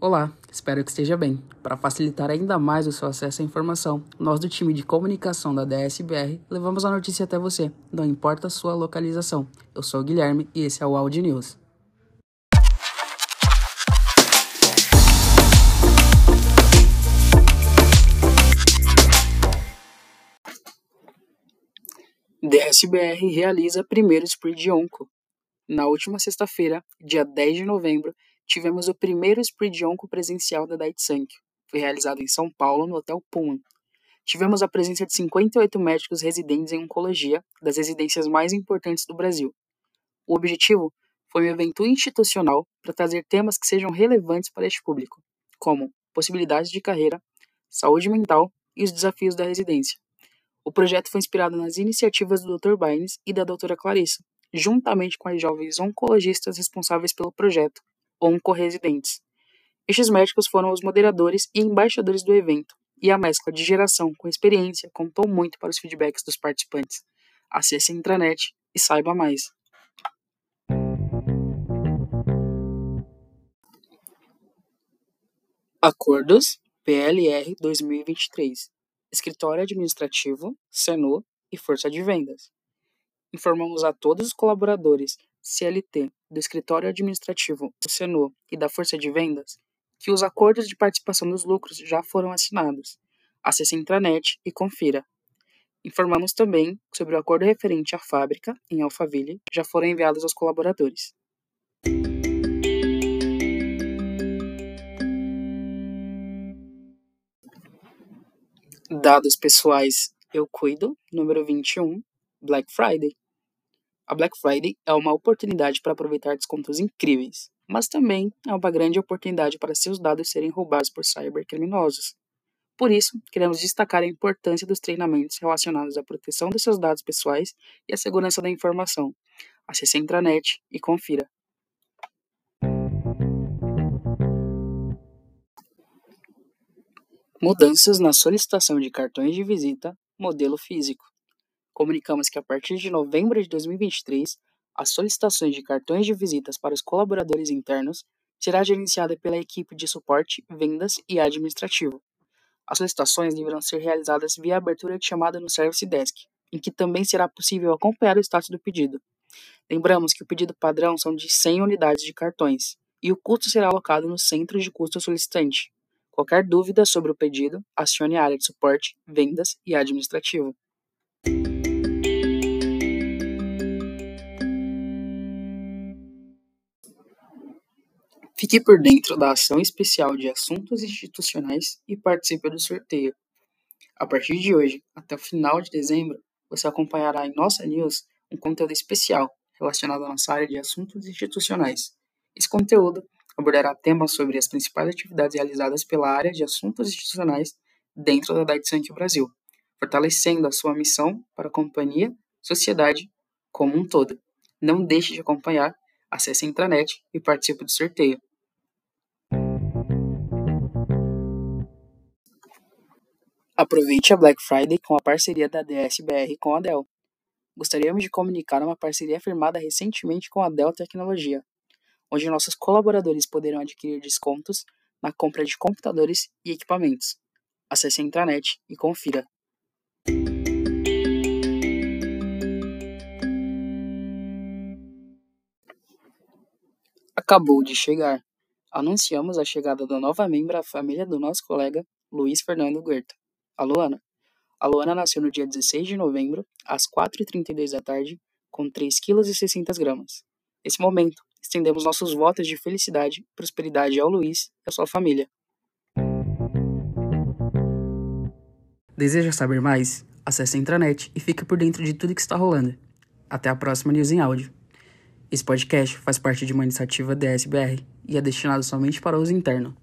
Olá, espero que esteja bem. Para facilitar ainda mais o seu acesso à informação, nós do time de comunicação da DSBR levamos a notícia até você, não importa a sua localização. Eu sou o Guilherme e esse é o Audi News. DSBR realiza primeiro Spree de Onco. Na última sexta-feira, dia 10 de novembro, tivemos o primeiro Spree de Onco presencial da Daitsank. Foi realizado em São Paulo, no Hotel Pullman. Tivemos a presença de 58 médicos residentes em oncologia das residências mais importantes do Brasil. O objetivo foi um evento institucional para trazer temas que sejam relevantes para este público, como possibilidades de carreira, saúde mental e os desafios da residência. O projeto foi inspirado nas iniciativas do Dr. Baines e da Dra. Clarissa, juntamente com as jovens oncologistas responsáveis pelo projeto, oncorresidentes. Estes médicos foram os moderadores e embaixadores do evento, e a mescla de geração com experiência contou muito para os feedbacks dos participantes. Acesse a intranet e saiba mais. Acordos PLR 2023 Escritório Administrativo, SENU e Força de Vendas. Informamos a todos os colaboradores CLT do Escritório Administrativo, do SENU e da Força de Vendas que os acordos de participação dos lucros já foram assinados. Acesse a intranet e confira. Informamos também sobre o acordo referente à fábrica, em Alphaville, já foram enviados aos colaboradores. Dados pessoais Eu Cuido, número 21, Black Friday. A Black Friday é uma oportunidade para aproveitar descontos incríveis, mas também é uma grande oportunidade para seus dados serem roubados por cybercriminosos. Por isso, queremos destacar a importância dos treinamentos relacionados à proteção dos seus dados pessoais e à segurança da informação. Acesse a intranet e confira. Mudanças na solicitação de cartões de visita, modelo físico comunicamos que a partir de novembro de 2023, as solicitações de cartões de visitas para os colaboradores internos será gerenciada pela equipe de suporte, vendas e administrativo. As solicitações deverão ser realizadas via abertura de chamada no Service Desk, em que também será possível acompanhar o status do pedido. Lembramos que o pedido padrão são de 100 unidades de cartões, e o custo será alocado no centro de custo solicitante. Qualquer dúvida sobre o pedido, acione a área de suporte, vendas e administrativo. Fique por dentro da ação especial de assuntos institucionais e participe do sorteio. A partir de hoje, até o final de dezembro, você acompanhará em nossa news um conteúdo especial relacionado à nossa área de assuntos institucionais. Esse conteúdo abordará temas sobre as principais atividades realizadas pela área de assuntos institucionais dentro da Daitsank Brasil, fortalecendo a sua missão para a companhia, sociedade como um todo. Não deixe de acompanhar, acesse a intranet e participe do sorteio. Aproveite a Black Friday com a parceria da DSBR com a Dell. Gostaríamos de comunicar uma parceria firmada recentemente com a Dell Tecnologia, onde nossos colaboradores poderão adquirir descontos na compra de computadores e equipamentos. Acesse a intranet e confira. Acabou de chegar. Anunciamos a chegada da nova membra à família do nosso colega Luiz Fernando Guerta a Luana. A Luana nasceu no dia 16 de novembro, às 4h32 da tarde, com 3,6 kg. Nesse momento, estendemos nossos votos de felicidade e prosperidade ao Luiz e à sua família. Deseja saber mais? Acesse a intranet e fique por dentro de tudo que está rolando. Até a próxima News em Áudio. Esse podcast faz parte de uma iniciativa DSBR e é destinado somente para uso interno.